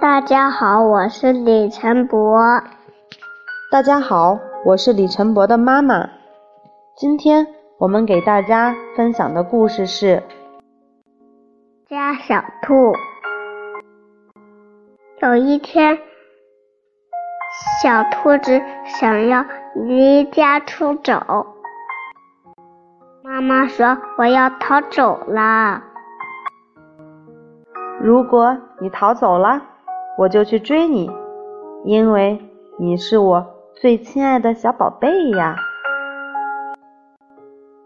大家好，我是李晨博。大家好，我是李晨博的妈妈。今天我们给大家分享的故事是《家小兔》。有一天，小兔子想要离家出走，妈妈说：“我要逃走了！如果你逃走了。”我就去追你，因为你是我最亲爱的小宝贝呀。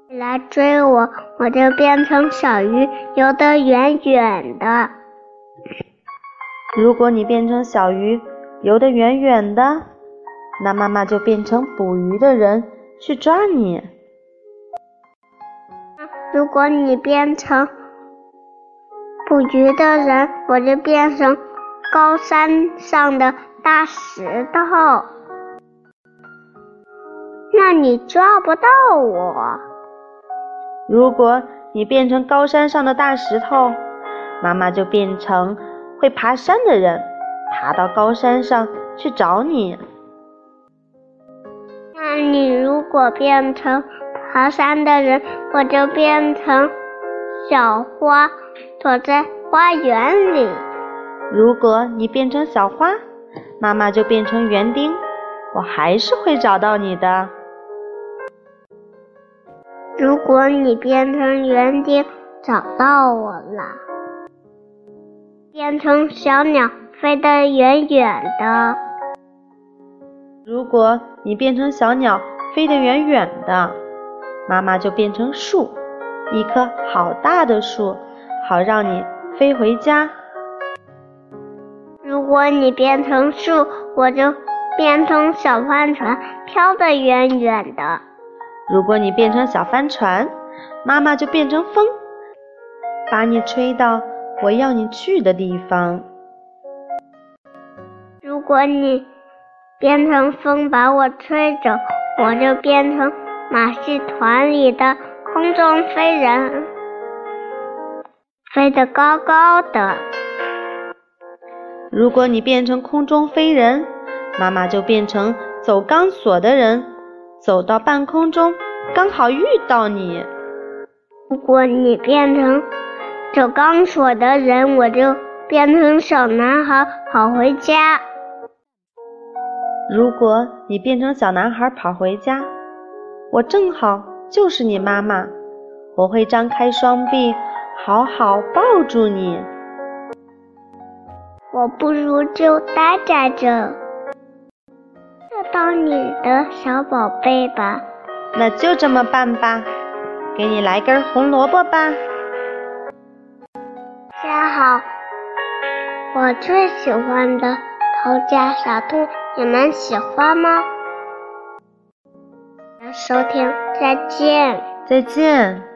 你来追我，我就变成小鱼，游得远远的。如果你变成小鱼，游得远远的，那妈妈就变成捕鱼的人去抓你。如果你变成捕鱼的人，我就变成。高山上的大石头，那你抓不到我。如果你变成高山上的大石头，妈妈就变成会爬山的人，爬到高山上去找你。那你如果变成爬山的人，我就变成小花，躲在花园里。如果你变成小花，妈妈就变成园丁，我还是会找到你的。如果你变成园丁，找到我了，变成小鸟，飞得远远的。如果你变成小鸟，飞得远远的，妈妈就变成树，一棵好大的树，好让你飞回家。如果你变成树，我就变成小帆船，飘得远远的。如果你变成小帆船，妈妈就变成风，把你吹到我要你去的地方。如果你变成风，把我吹走，我就变成马戏团里的空中飞人，飞得高高的。如果你变成空中飞人，妈妈就变成走钢索的人，走到半空中刚好遇到你。如果你变成走钢索的人，我就变成小男孩跑回家。如果你变成小男孩跑回家，我正好就是你妈妈，我会张开双臂，好好抱住你。我不如就待在这，就当你的小宝贝吧。那就这么办吧，给你来根红萝卜吧。大家好，我最喜欢的偷家小兔，你们喜欢吗？收听，再见。再见。